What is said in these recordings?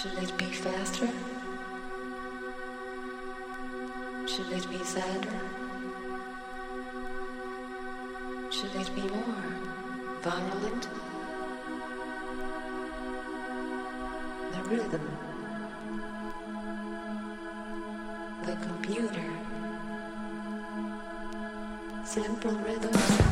Should it be faster? Should it be sadder? Should it be more violent? The rhythm. The computer. Simple rhythms.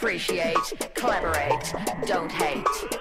Appreciate, collaborate, don't hate.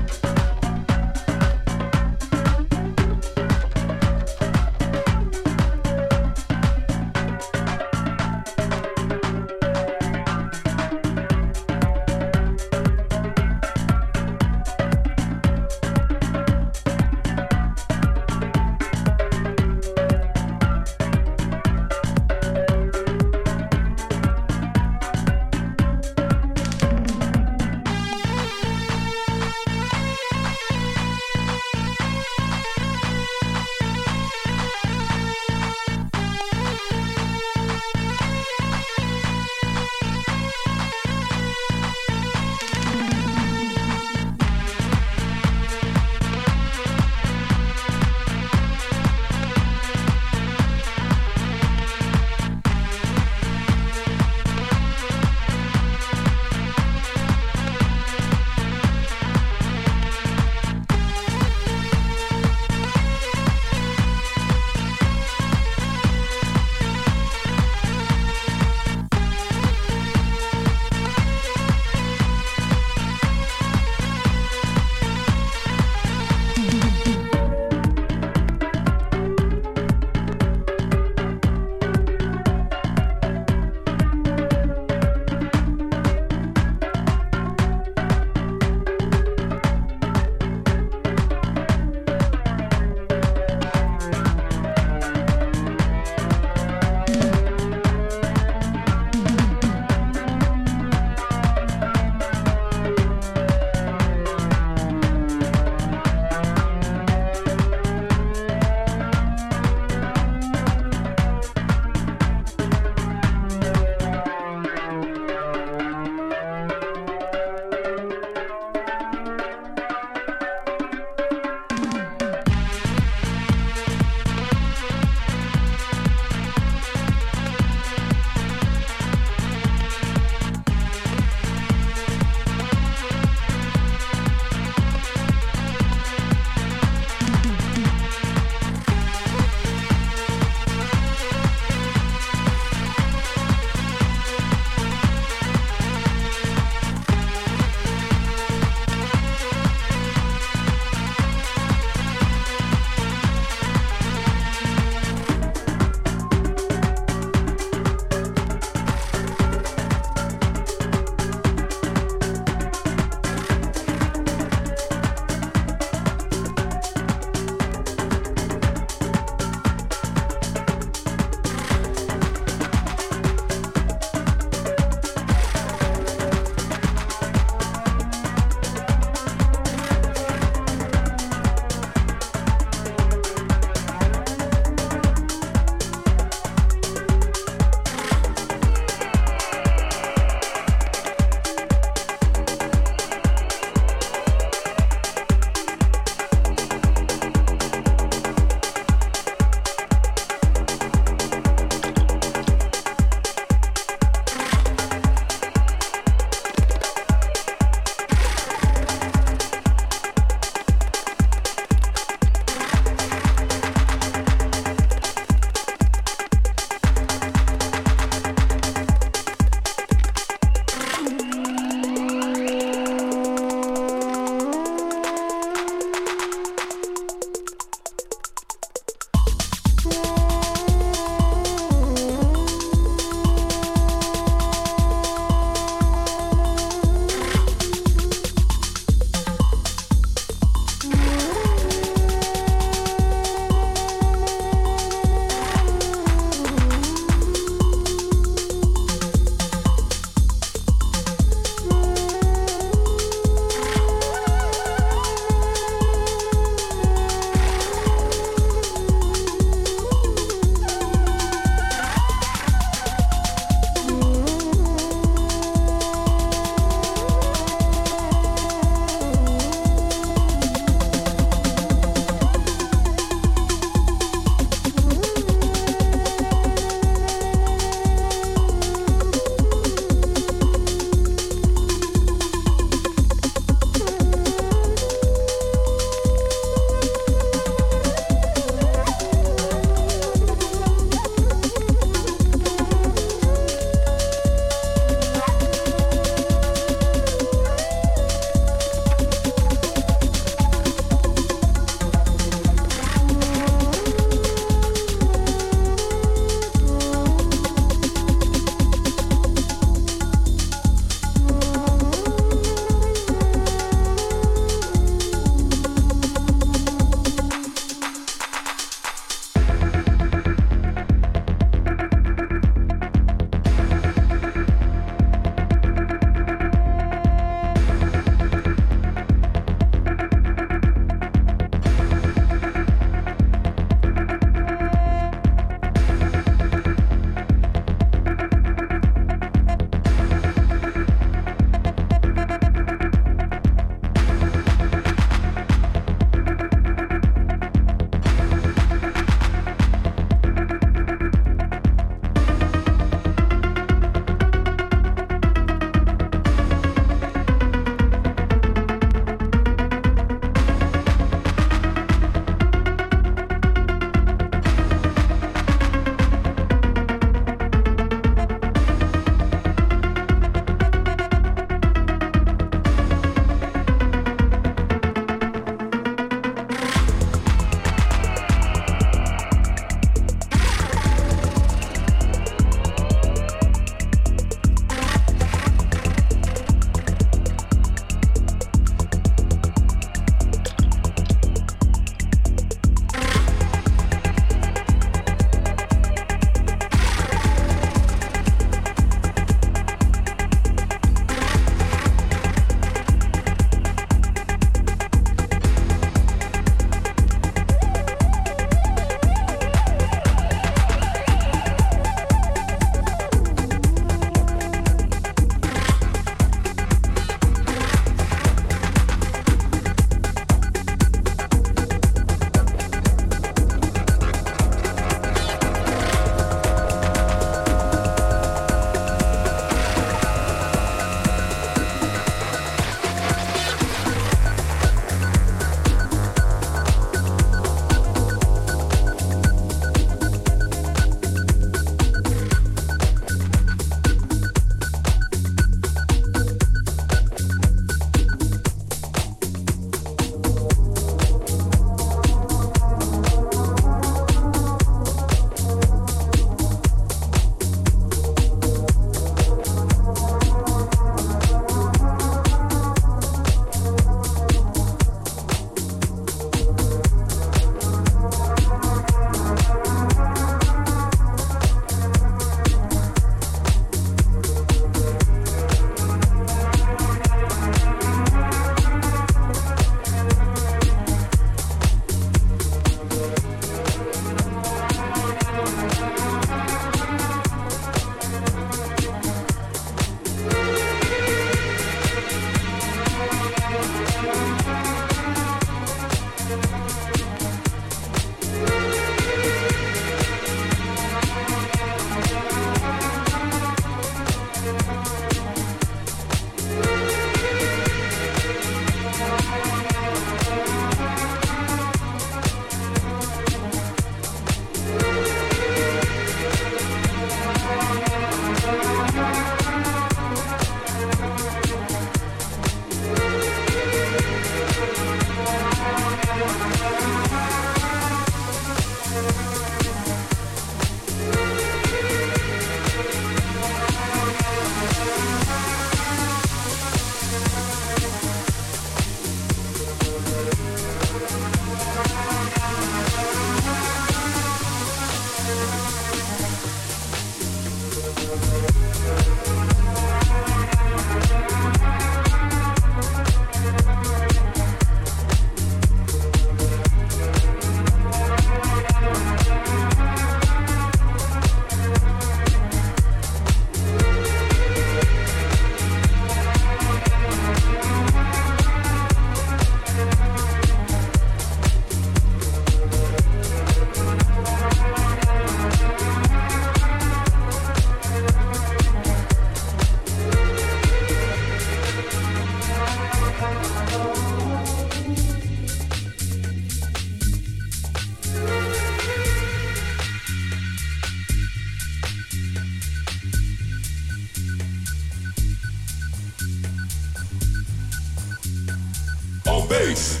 face.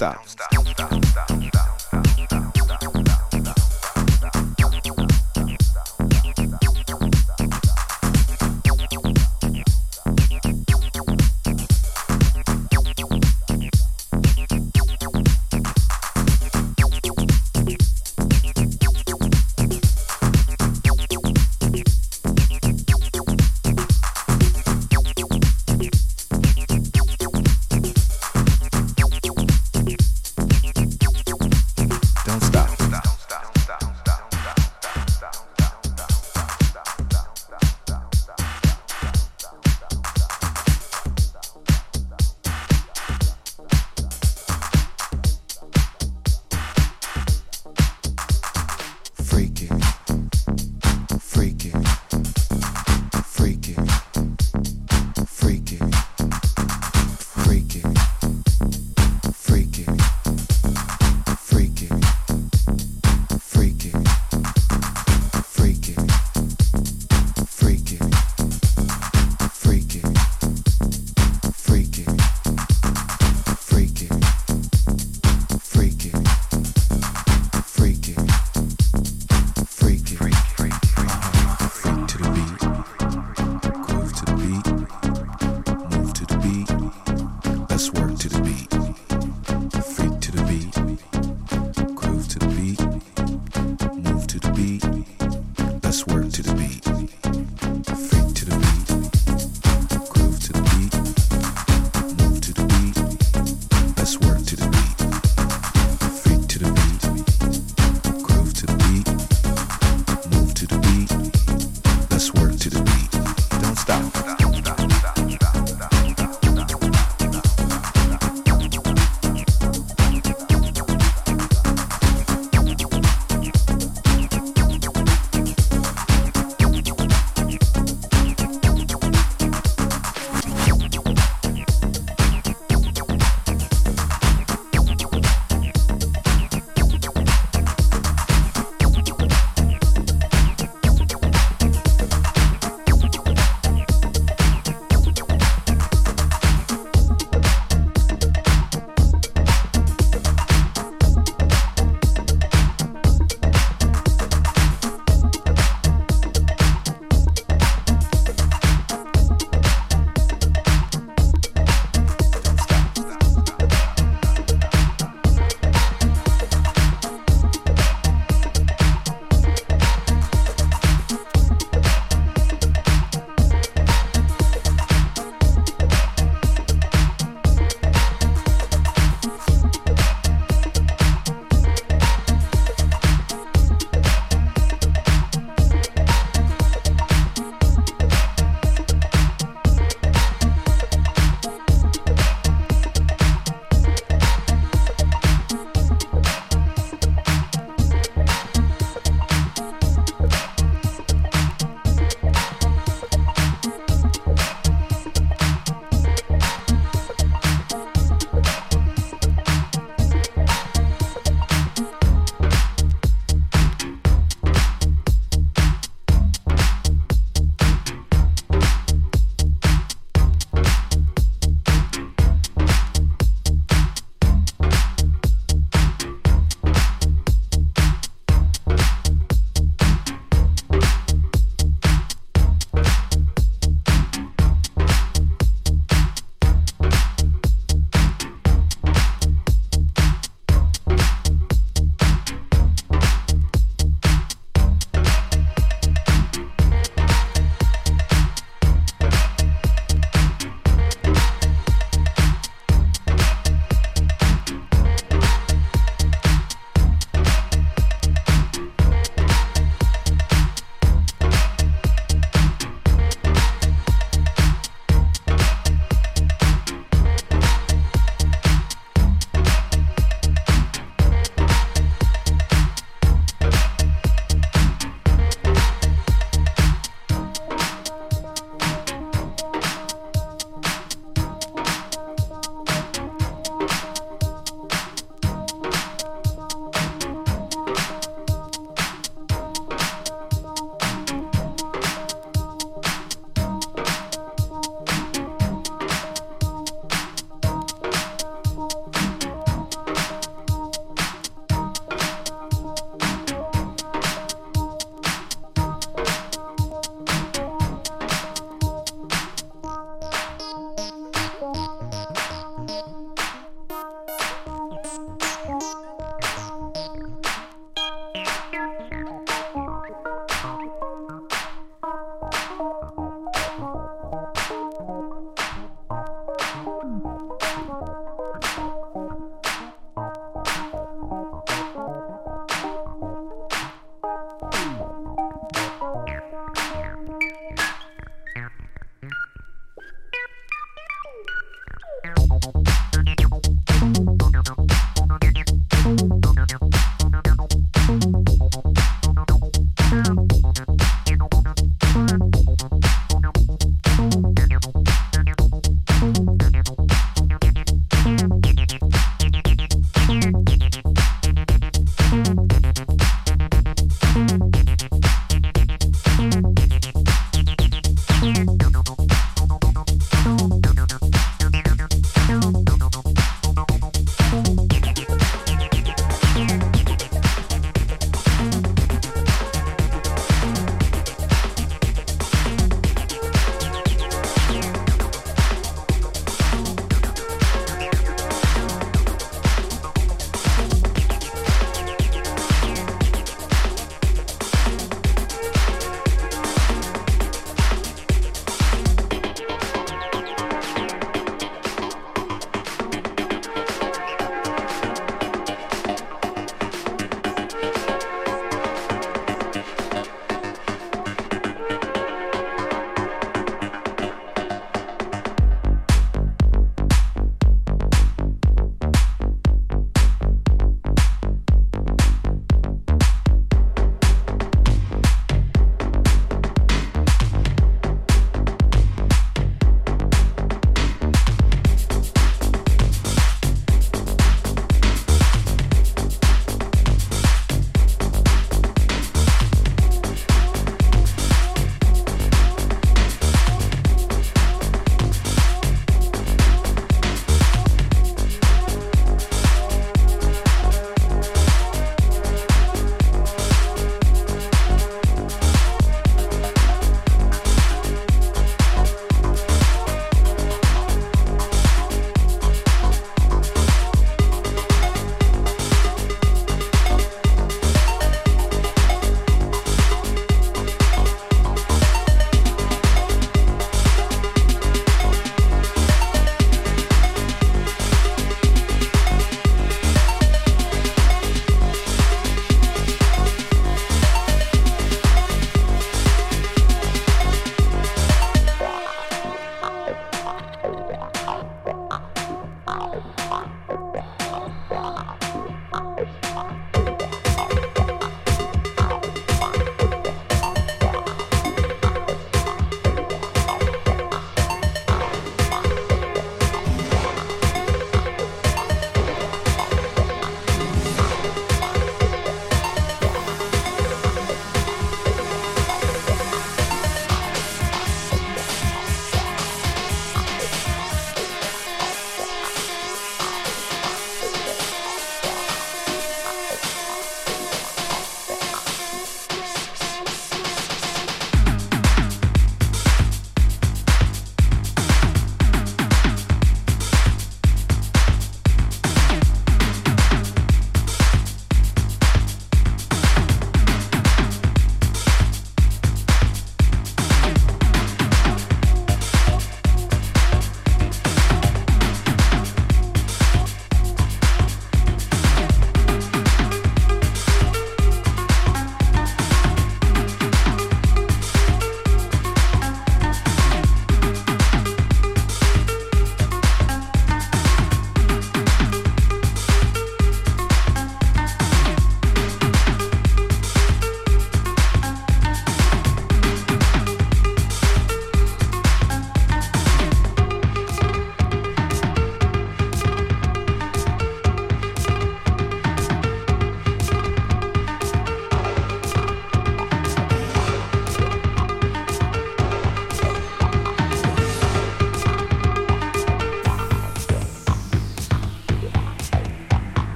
está.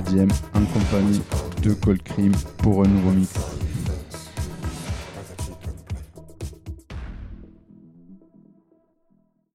Diem en compagnie de Cold Cream pour un nouveau mix.